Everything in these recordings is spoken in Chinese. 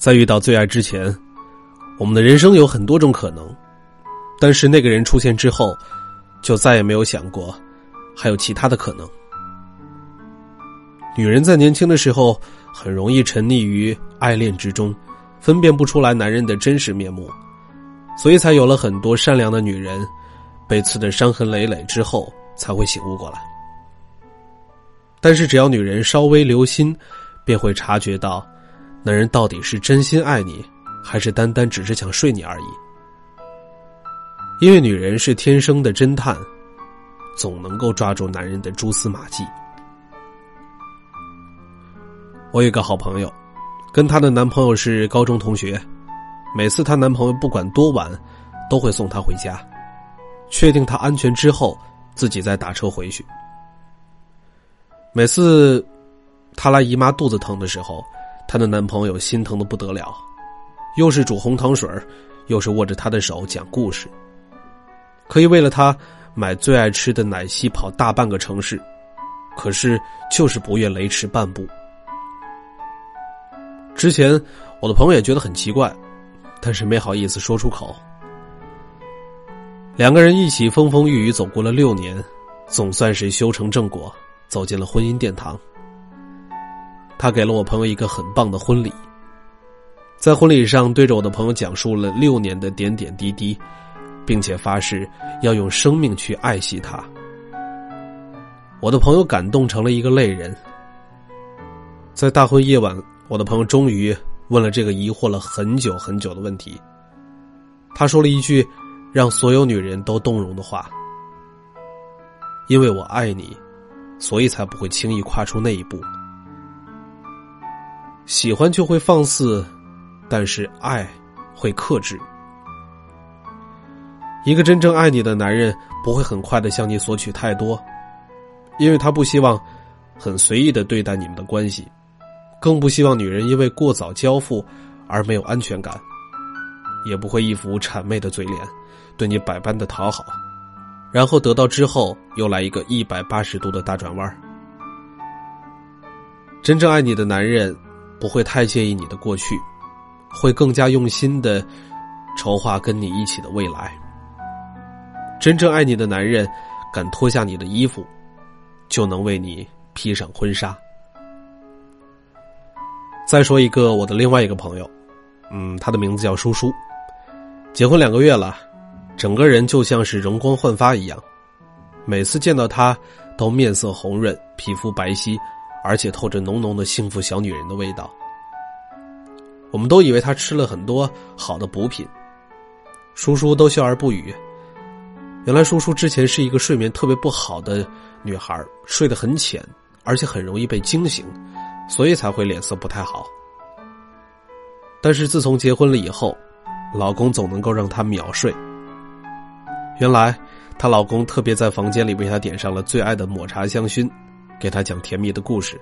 在遇到最爱之前，我们的人生有很多种可能，但是那个人出现之后，就再也没有想过还有其他的可能。女人在年轻的时候很容易沉溺于爱恋之中，分辨不出来男人的真实面目，所以才有了很多善良的女人被刺得伤痕累累之后才会醒悟过来。但是只要女人稍微留心，便会察觉到。男人到底是真心爱你，还是单单只是想睡你而已？因为女人是天生的侦探，总能够抓住男人的蛛丝马迹。我有个好朋友，跟她的男朋友是高中同学，每次她男朋友不管多晚，都会送她回家，确定她安全之后，自己再打车回去。每次她来姨妈肚子疼的时候。她的男朋友心疼的不得了，又是煮红糖水又是握着她的手讲故事，可以为了她买最爱吃的奶昔跑大半个城市，可是就是不愿雷池半步。之前我的朋友也觉得很奇怪，但是没好意思说出口。两个人一起风风雨雨走过了六年，总算是修成正果，走进了婚姻殿堂。他给了我朋友一个很棒的婚礼，在婚礼上对着我的朋友讲述了六年的点点滴滴，并且发誓要用生命去爱惜他。我的朋友感动成了一个泪人。在大婚夜晚，我的朋友终于问了这个疑惑了很久很久的问题。他说了一句让所有女人都动容的话：“因为我爱你，所以才不会轻易跨出那一步。”喜欢就会放肆，但是爱会克制。一个真正爱你的男人不会很快的向你索取太多，因为他不希望很随意的对待你们的关系，更不希望女人因为过早交付而没有安全感，也不会一副谄媚的嘴脸，对你百般的讨好，然后得到之后又来一个一百八十度的大转弯。真正爱你的男人。不会太介意你的过去，会更加用心的筹划跟你一起的未来。真正爱你的男人，敢脱下你的衣服，就能为你披上婚纱。再说一个我的另外一个朋友，嗯，他的名字叫叔叔，结婚两个月了，整个人就像是容光焕发一样，每次见到他都面色红润，皮肤白皙。而且透着浓浓的幸福小女人的味道。我们都以为她吃了很多好的补品，叔叔都笑而不语。原来叔叔之前是一个睡眠特别不好的女孩，睡得很浅，而且很容易被惊醒，所以才会脸色不太好。但是自从结婚了以后，老公总能够让她秒睡。原来她老公特别在房间里为她点上了最爱的抹茶香薰。给他讲甜蜜的故事，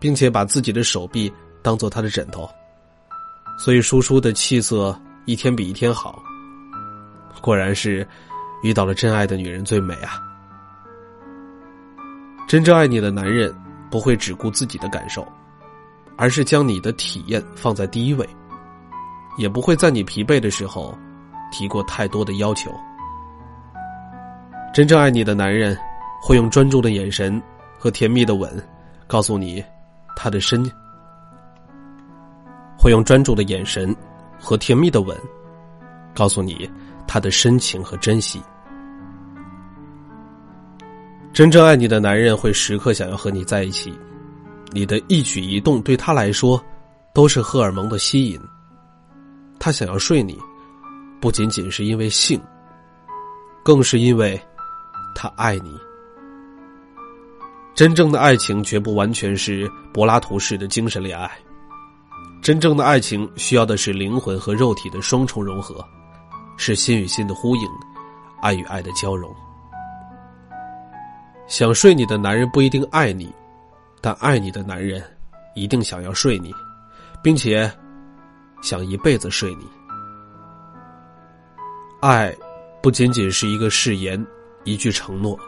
并且把自己的手臂当做他的枕头，所以叔叔的气色一天比一天好。果然是遇到了真爱的女人最美啊！真正爱你的男人不会只顾自己的感受，而是将你的体验放在第一位，也不会在你疲惫的时候提过太多的要求。真正爱你的男人会用专注的眼神。和甜蜜的吻，告诉你，他的深；会用专注的眼神和甜蜜的吻，告诉你他的深情和珍惜。真正爱你的男人会时刻想要和你在一起，你的一举一动对他来说都是荷尔蒙的吸引。他想要睡你，不仅仅是因为性，更是因为他爱你。真正的爱情绝不完全是柏拉图式的精神恋爱，真正的爱情需要的是灵魂和肉体的双重融合，是心与心的呼应，爱与爱的交融。想睡你的男人不一定爱你，但爱你的男人一定想要睡你，并且想一辈子睡你。爱不仅仅是一个誓言，一句承诺。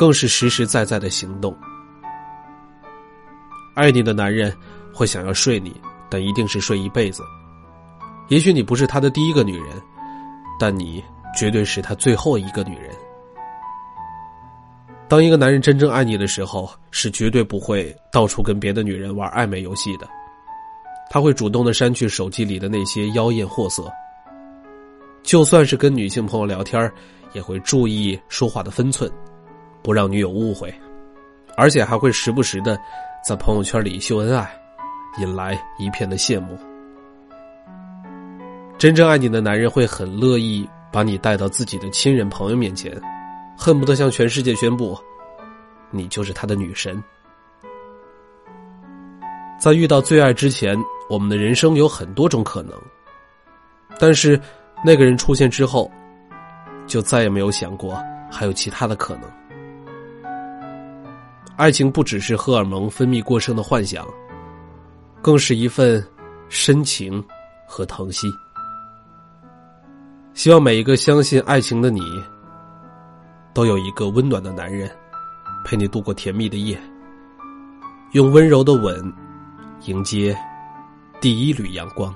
更是实实在在的行动。爱你的男人会想要睡你，但一定是睡一辈子。也许你不是他的第一个女人，但你绝对是他最后一个女人。当一个男人真正爱你的时候，是绝对不会到处跟别的女人玩暧昧游戏的。他会主动的删去手机里的那些妖艳货色，就算是跟女性朋友聊天，也会注意说话的分寸，不让女友误会，而且还会时不时的在朋友圈里秀恩爱，引来一片的羡慕。真正爱你的男人会很乐意把你带到自己的亲人朋友面前。恨不得向全世界宣布，你就是他的女神。在遇到最爱之前，我们的人生有很多种可能，但是那个人出现之后，就再也没有想过还有其他的可能。爱情不只是荷尔蒙分泌过剩的幻想，更是一份深情和疼惜。希望每一个相信爱情的你。都有一个温暖的男人，陪你度过甜蜜的夜，用温柔的吻迎接第一缕阳光。